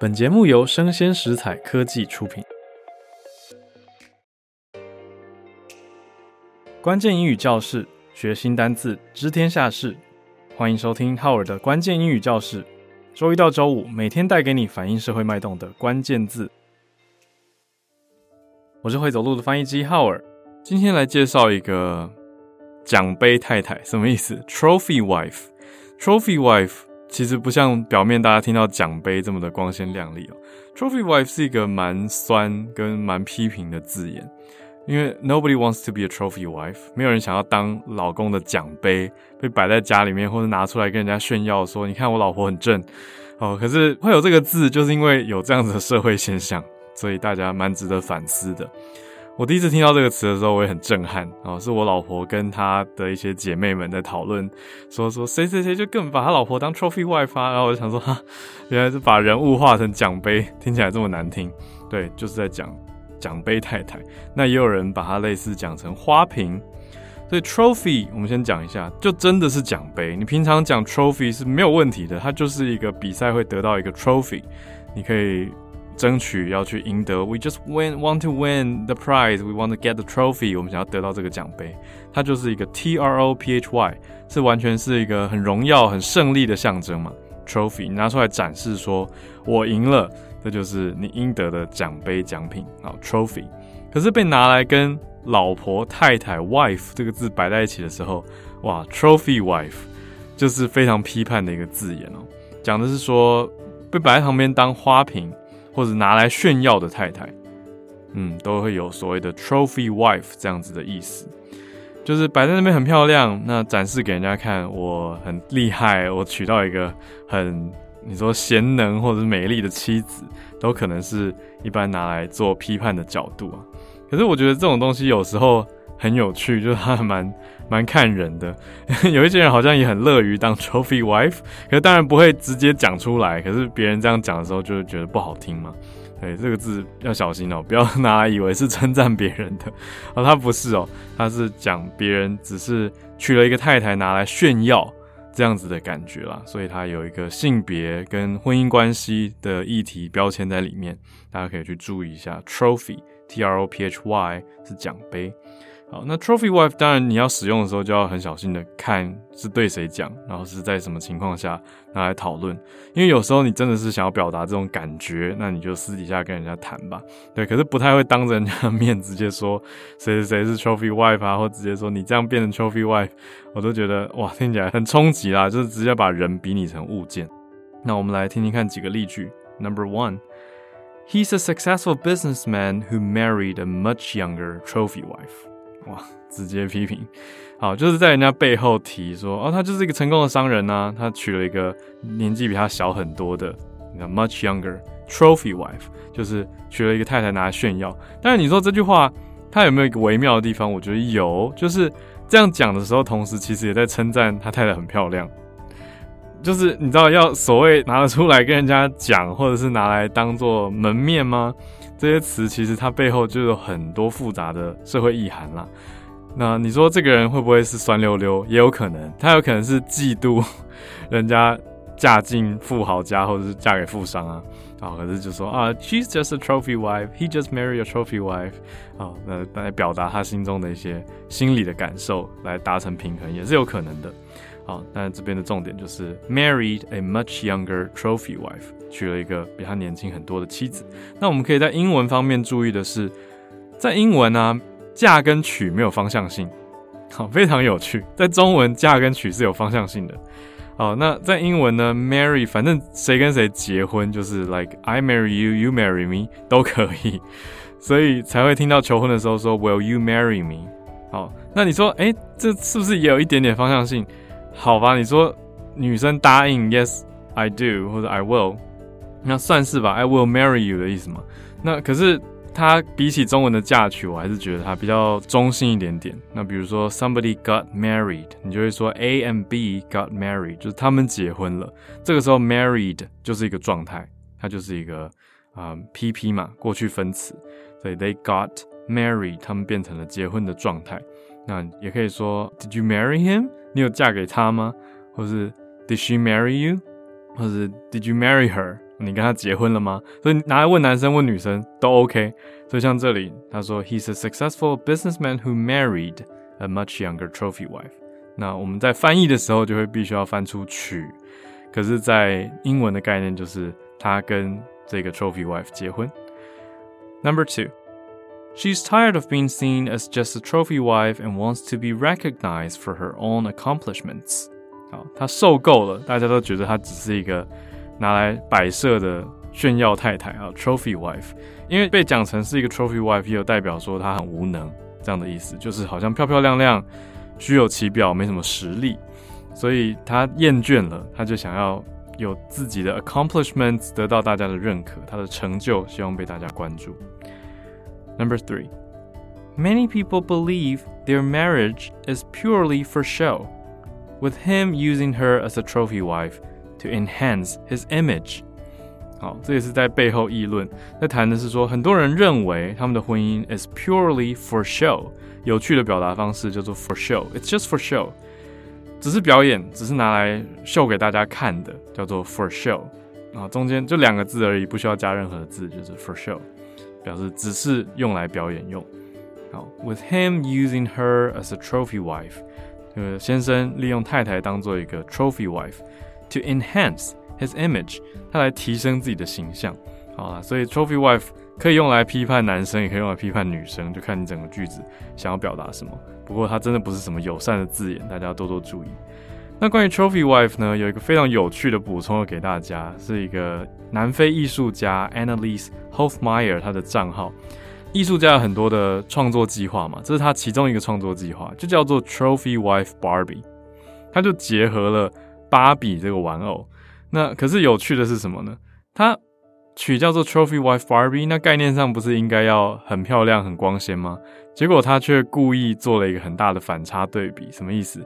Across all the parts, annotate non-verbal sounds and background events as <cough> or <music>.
本节目由生鲜食材科技出品。关键英语教室，学新单字，知天下事。欢迎收听浩尔的关键英语教室。周一到周五，每天带给你反映社会脉动的关键字。我是会走路的翻译机浩尔，今天来介绍一个奖杯太太，什么意思？Trophy wife，Trophy wife 其实不像表面大家听到奖杯这么的光鲜亮丽哦。Trophy wife 是一个蛮酸跟蛮批评的字眼，因为 Nobody wants to be a trophy wife，没有人想要当老公的奖杯，被摆在家里面或者拿出来跟人家炫耀说，你看我老婆很正哦。可是会有这个字，就是因为有这样子的社会现象。所以大家蛮值得反思的。我第一次听到这个词的时候，我也很震撼啊！是我老婆跟她的一些姐妹们在讨论，说说谁谁谁就更把他老婆当 trophy wife。然后我就想说，哈，原来是把人物化成奖杯，听起来这么难听。对，就是在讲奖杯太太。那也有人把它类似讲成花瓶。所以 trophy 我们先讲一下，就真的是奖杯。你平常讲 trophy 是没有问题的，它就是一个比赛会得到一个 trophy，你可以。争取要去赢得，We just win, want to win the prize. We want to get the trophy. 我们想要得到这个奖杯，它就是一个 T R O P H Y，是完全是一个很荣耀、很胜利的象征嘛。Trophy 拿出来展示，说我赢了，这就是你应得的奖杯奖品啊。Trophy，可是被拿来跟老婆、太太 wife 这个字摆在一起的时候，哇，Trophy wife 就是非常批判的一个字眼哦，讲的是说被摆在旁边当花瓶。或者拿来炫耀的太太，嗯，都会有所谓的 trophy wife 这样子的意思，就是摆在那边很漂亮，那展示给人家看，我很厉害，我娶到一个很你说贤能或者美丽的妻子，都可能是一般拿来做批判的角度啊。可是我觉得这种东西有时候很有趣，<laughs> 就是它还蛮蛮看人的。<laughs> 有一些人好像也很乐于当 trophy wife，可是当然不会直接讲出来。可是别人这样讲的时候，就会觉得不好听嘛。对，这个字要小心哦，不要拿来以为是称赞别人的 <laughs> 哦，他不是哦，他是讲别人只是娶了一个太太拿来炫耀这样子的感觉啦。所以他有一个性别跟婚姻关系的议题标签在里面，大家可以去注意一下。Trophy，T R O P H Y 是奖杯。好，那 trophy wife 当然你要使用的时候就要很小心的看是对谁讲，然后是在什么情况下拿来讨论，因为有时候你真的是想要表达这种感觉，那你就私底下跟人家谈吧。对，可是不太会当着人家的面直接说谁谁谁是 trophy wife 啊，或直接说你这样变成 trophy wife，我都觉得哇，听起来很冲击啦，就是直接把人比拟成物件。那我们来听听看几个例句。Number one, he's a successful businessman who married a much younger trophy wife. 哇，直接批评，好，就是在人家背后提说，哦，他就是一个成功的商人呐、他娶了一个年纪比他小很多的，你看，much younger trophy wife，就是娶了一个太太拿来炫耀。但是你说这句话，他有没有一个微妙的地方？我觉得有，就是这样讲的时候，同时其实也在称赞他太太很漂亮。就是你知道要所谓拿得出来跟人家讲，或者是拿来当做门面吗？这些词其实它背后就有很多复杂的社会意涵啦。那你说这个人会不会是酸溜溜？也有可能，他有可能是嫉妒 <laughs> 人家嫁进富豪家，或者是嫁给富商啊。啊，可是就说啊，she's just a trophy wife，he just married a trophy wife。啊，那来表达他心中的一些心理的感受，来达成平衡，也是有可能的。好，但这边的重点就是 married a much younger trophy wife，娶了一个比他年轻很多的妻子。那我们可以在英文方面注意的是，在英文呢、嫁跟娶没有方向性，好，非常有趣。在中文，嫁跟娶是有方向性的。好，那在英文呢，marry，反正谁跟谁结婚就是 like I marry you，you marry me 都可以，所以才会听到求婚的时候说 Will you marry me？好，那你说，哎、这是不是也有一点点方向性？好吧，你说女生答应 Yes I do 或者 I will，那算是吧，I will marry you 的意思嘛。那可是它比起中文的嫁娶，我还是觉得它比较中性一点点。那比如说 Somebody got married，你就会说 A and B got married，就是他们结婚了。这个时候 married 就是一个状态，它就是一个啊、PP 嘛，过去分词，所以 they got married，他们变成了结婚的状态。那也可以说 Did you marry him？你有嫁给他吗？或是 Did she marry you？或是 Did you marry her？你跟他结婚了吗？所以拿来问男生问女生都 OK。所以像这里他说，He's a successful businessman who married a much younger trophy wife。那我们在翻译的时候就会必须要翻出娶，可是，在英文的概念就是他跟这个 trophy wife 结婚。Number two。She's tired of being seen as just a trophy wife and wants to be recognized for her own accomplishments. 好，她受够了，大家都觉得她只是一个 拿来摆设的炫耀太太啊，trophy wife。因为被讲成是一个 trophy wife，也有代表说她很无能这样的意思，就是好像漂漂亮亮、虚有其表，没什么实力。所以她厌倦了，她就想要有自己的 accomplishments，得到大家的认可，她的成就希望被大家关注。Number three, many people believe their marriage is purely for show, with him using her as a trophy wife to enhance his image. 好，这也是在背后议论，在谈的是说，很多人认为他们的婚姻 is purely for show。有趣的表达方式叫做 for show, it's just for show，只是表演，只是拿来秀给大家看的，叫做 for show。啊，中间就两个字而已，不需要加任何字，就是 for show。表示只是用来表演用。好，with him using her as a trophy wife，这个先生利用太太当做一个 trophy wife To enhance his image，他来提升自己的形象。好啊，所以 trophy wife 可以用来批判男生，也可以用来批判女生，就看你整个句子想要表达什么。不过它真的不是什么友善的字眼，大家要多多注意。那关于 trophy wife 呢，有一个非常有趣的补充要给大家，是一个南非艺术家 Anneliese Hofmeyer 他的账号。艺术家有很多的创作计划嘛，这是他其中一个创作计划，就叫做 Trophy Wife Barbie。他就结合了芭比这个玩偶。那可是有趣的是什么呢？它取叫做 Trophy Wife Barbie，那概念上不是应该要很漂亮、很光鲜吗？结果他却故意做了一个很大的反差对比，什么意思？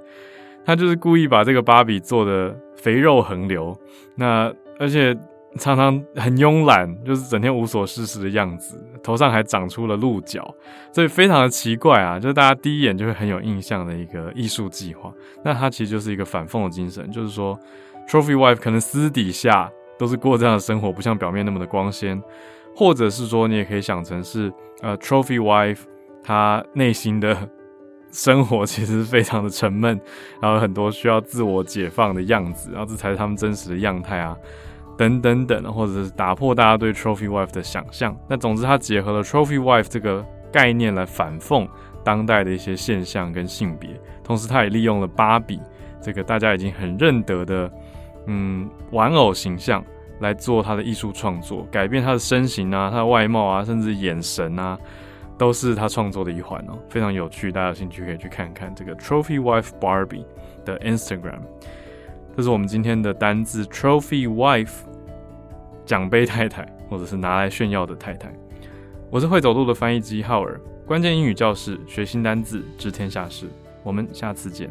他就是故意把这个芭比做的肥肉横流，那而且常常很慵懒，就是整天无所事事的样子，头上还长出了鹿角，所以非常的奇怪啊，就是大家第一眼就会很有印象的一个艺术计划。那它其实就是一个反讽的精神，就是说，trophy wife 可能私底下都是过这样的生活，不像表面那么的光鲜，或者是说你也可以想成是呃 trophy wife 她内心的。生活其实非常的沉闷，然后很多需要自我解放的样子，然后这才是他们真实的样态啊，等等等，或者是打破大家对 trophy wife 的想象。那总之，他结合了 trophy wife 这个概念来反讽当代的一些现象跟性别，同时他也利用了芭比这个大家已经很认得的嗯玩偶形象来做他的艺术创作，改变他的身形啊，他的外貌啊，甚至眼神啊。都是他创作的一环哦，非常有趣，大家有兴趣可以去看看这个 Trophy Wife Barbie 的 Instagram。这是我们今天的单字 Trophy Wife，奖杯太太，或者是拿来炫耀的太太。我是会走路的翻译机浩尔，关键英语教室，学新单字，知天下事。我们下次见。